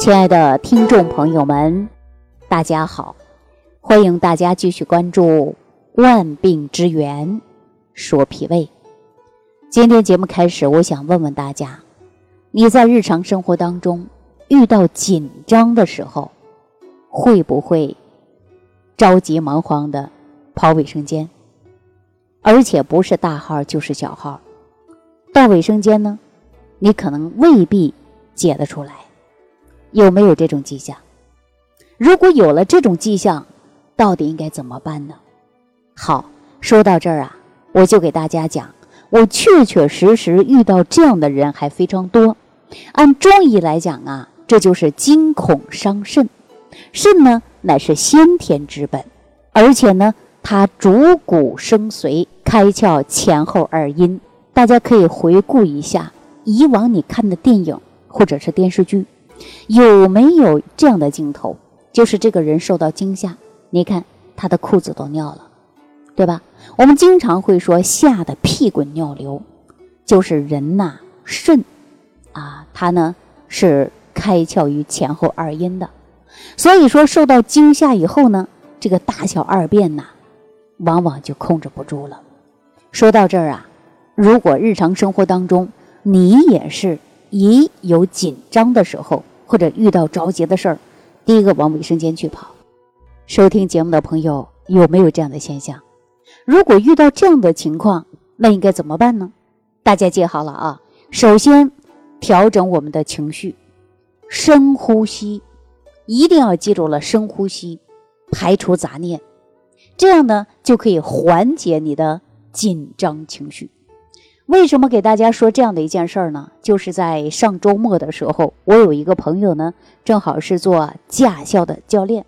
亲爱的听众朋友们，大家好！欢迎大家继续关注《万病之源》，说脾胃。今天节目开始，我想问问大家：你在日常生活当中遇到紧张的时候，会不会着急忙慌的跑卫生间？而且不是大号就是小号，到卫生间呢，你可能未必解得出来。有没有这种迹象？如果有了这种迹象，到底应该怎么办呢？好，说到这儿啊，我就给大家讲，我确确实实遇到这样的人还非常多。按中医来讲啊，这就是惊恐伤肾。肾呢，乃是先天之本，而且呢，它主骨生髓，开窍前后二阴。大家可以回顾一下以往你看的电影或者是电视剧。有没有这样的镜头？就是这个人受到惊吓，你看他的裤子都尿了，对吧？我们经常会说吓得屁滚尿流，就是人呐肾啊，它呢是开窍于前后二阴的，所以说受到惊吓以后呢，这个大小二便呐，往往就控制不住了。说到这儿啊，如果日常生活当中你也是一有紧张的时候，或者遇到着急的事儿，第一个往卫生间去跑。收听节目的朋友有没有这样的现象？如果遇到这样的情况，那应该怎么办呢？大家记好了啊！首先调整我们的情绪，深呼吸，一定要记住了，深呼吸，排除杂念，这样呢就可以缓解你的紧张情绪。为什么给大家说这样的一件事儿呢？就是在上周末的时候，我有一个朋友呢，正好是做驾校的教练，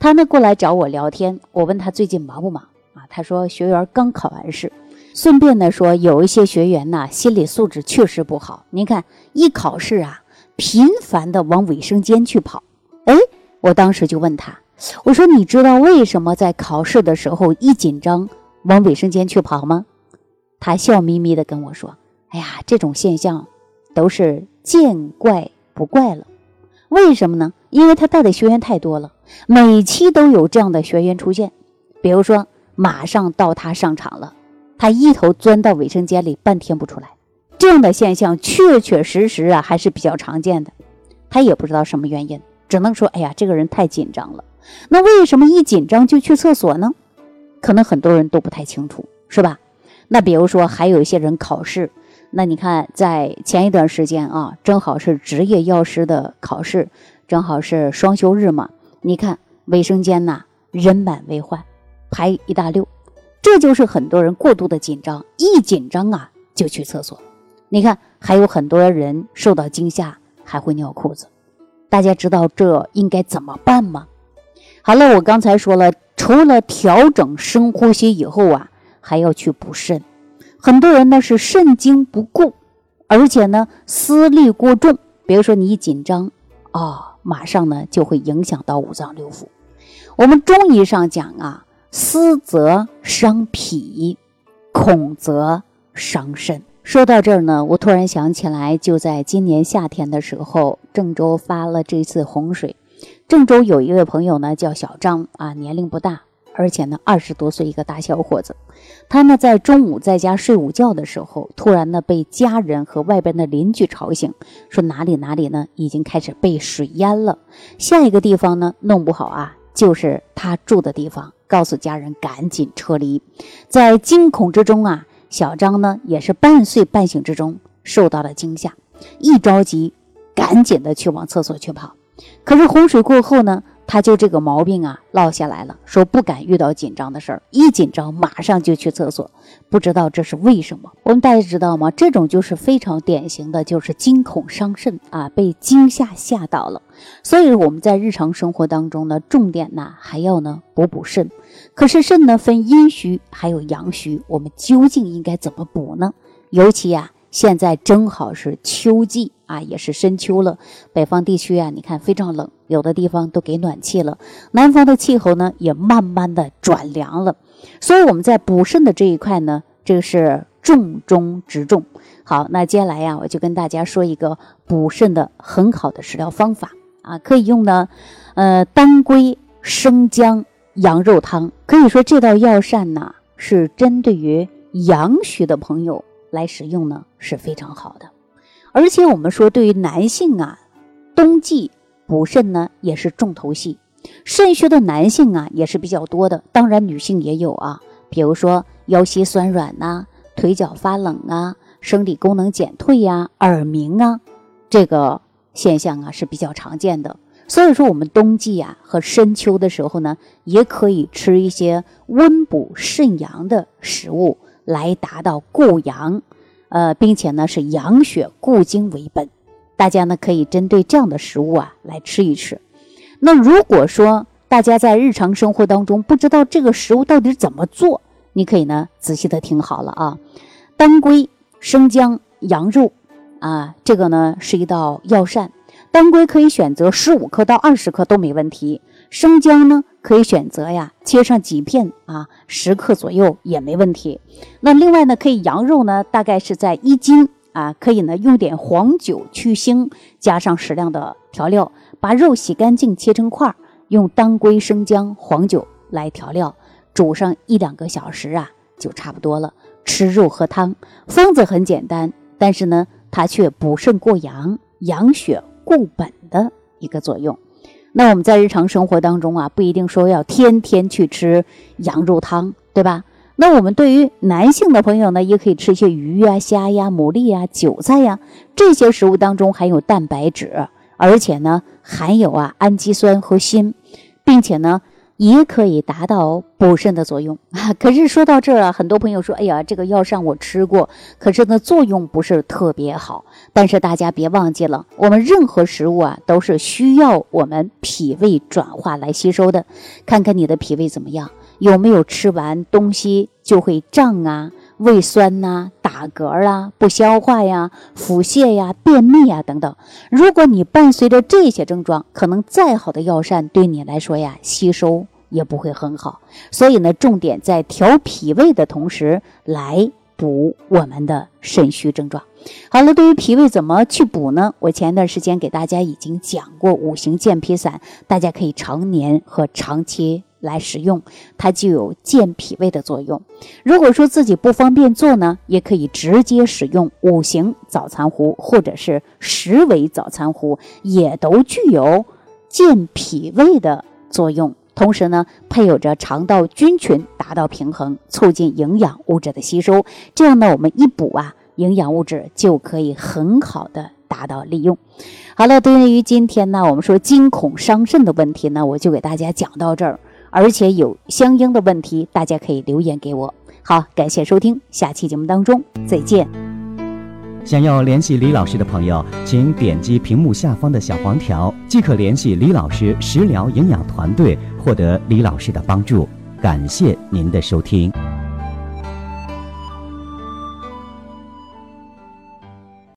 他呢过来找我聊天。我问他最近忙不忙啊？他说学员刚考完试，顺便呢说有一些学员呢心理素质确实不好。您看一考试啊，频繁的往卫生间去跑。哎，我当时就问他，我说你知道为什么在考试的时候一紧张往卫生间去跑吗？他笑眯眯的跟我说：“哎呀，这种现象都是见怪不怪了。为什么呢？因为他带的学员太多了，每期都有这样的学员出现。比如说，马上到他上场了，他一头钻到卫生间里，半天不出来。这样的现象确确实实啊，还是比较常见的。他也不知道什么原因，只能说：哎呀，这个人太紧张了。那为什么一紧张就去厕所呢？可能很多人都不太清楚，是吧？”那比如说，还有一些人考试，那你看，在前一段时间啊，正好是执业药师的考试，正好是双休日嘛。你看卫生间呐，人满为患，排一大溜，这就是很多人过度的紧张，一紧张啊就去厕所。你看，还有很多人受到惊吓还会尿裤子，大家知道这应该怎么办吗？好了，我刚才说了，除了调整深呼吸以后啊。还要去补肾，很多人呢是肾精不固，而且呢思虑过重。比如说你一紧张啊，马上呢就会影响到五脏六腑。我们中医上讲啊，思则伤脾，恐则伤肾。说到这儿呢，我突然想起来，就在今年夏天的时候，郑州发了这次洪水。郑州有一位朋友呢，叫小张啊，年龄不大。而且呢，二十多岁一个大小伙子，他呢在中午在家睡午觉的时候，突然呢被家人和外边的邻居吵醒，说哪里哪里呢已经开始被水淹了，下一个地方呢弄不好啊就是他住的地方，告诉家人赶紧撤离。在惊恐之中啊，小张呢也是半睡半醒之中受到了惊吓，一着急赶紧的去往厕所去跑，可是洪水过后呢。他就这个毛病啊，落下来了。说不敢遇到紧张的事儿，一紧张马上就去厕所，不知道这是为什么。我们大家知道吗？这种就是非常典型的，就是惊恐伤肾啊，被惊吓吓到了。所以我们在日常生活当中呢，重点呢还要呢补补肾。可是肾呢分阴虚还有阳虚，我们究竟应该怎么补呢？尤其呀。现在正好是秋季啊，也是深秋了。北方地区啊，你看非常冷，有的地方都给暖气了。南方的气候呢，也慢慢的转凉了。所以我们在补肾的这一块呢，这个是重中之重。好，那接下来呀，我就跟大家说一个补肾的很好的食疗方法啊，可以用呢，呃，当归生姜羊肉汤。可以说这道药膳呢，是针对于阳虚的朋友来使用呢，是非常好的。而且我们说，对于男性啊，冬季补肾呢，也是重头戏。肾虚的男性啊，也是比较多的，当然女性也有啊。比如说腰膝酸软呐，腿脚发冷啊，生理功能减退呀，耳鸣啊，这个现象啊是比较常见的。所以说，我们冬季啊和深秋的时候呢，也可以吃一些温补肾阳的食物，来达到固阳，呃，并且呢是养血固精为本。大家呢可以针对这样的食物啊来吃一吃。那如果说大家在日常生活当中不知道这个食物到底怎么做，你可以呢仔细的听好了啊。当归、生姜、羊肉啊，这个呢是一道药膳。当归可以选择十五克到二十克都没问题，生姜呢可以选择呀切上几片啊十克左右也没问题。那另外呢可以羊肉呢大概是在一斤啊，可以呢用点黄酒去腥，加上适量的调料，把肉洗干净切成块儿，用当归、生姜、黄酒来调料，煮上一两个小时啊就差不多了。吃肉喝汤，方子很简单，但是呢它却补肾过阳、养血。固本的一个作用，那我们在日常生活当中啊，不一定说要天天去吃羊肉汤，对吧？那我们对于男性的朋友呢，也可以吃一些鱼呀、虾呀、牡蛎呀、韭菜呀这些食物当中含有蛋白质，而且呢含有啊氨基酸和锌，并且呢。也可以达到补肾的作用啊！可是说到这儿啊，很多朋友说：“哎呀，这个药膳我吃过，可是呢作用不是特别好。”但是大家别忘记了，我们任何食物啊都是需要我们脾胃转化来吸收的。看看你的脾胃怎么样，有没有吃完东西就会胀啊？胃酸呐、打嗝啊、不消化呀、腹泻呀、便秘呀等等。如果你伴随着这些症状，可能再好的药膳对你来说呀，吸收也不会很好。所以呢，重点在调脾胃的同时，来补我们的肾虚症状。好了，对于脾胃怎么去补呢？我前段时间给大家已经讲过五行健脾散，大家可以常年和长期。来使用，它就有健脾胃的作用。如果说自己不方便做呢，也可以直接使用五行早餐壶或者是十味早餐壶，也都具有健脾胃的作用。同时呢，配有着肠道菌群达到平衡，促进营养物质的吸收。这样呢，我们一补啊，营养物质就可以很好的达到利用。好了，对于今天呢，我们说惊恐伤肾的问题呢，我就给大家讲到这儿。而且有相应的问题，大家可以留言给我。好，感谢收听，下期节目当中再见。想要联系李老师的朋友，请点击屏幕下方的小黄条，即可联系李老师食疗营养团队，获得李老师的帮助。感谢您的收听。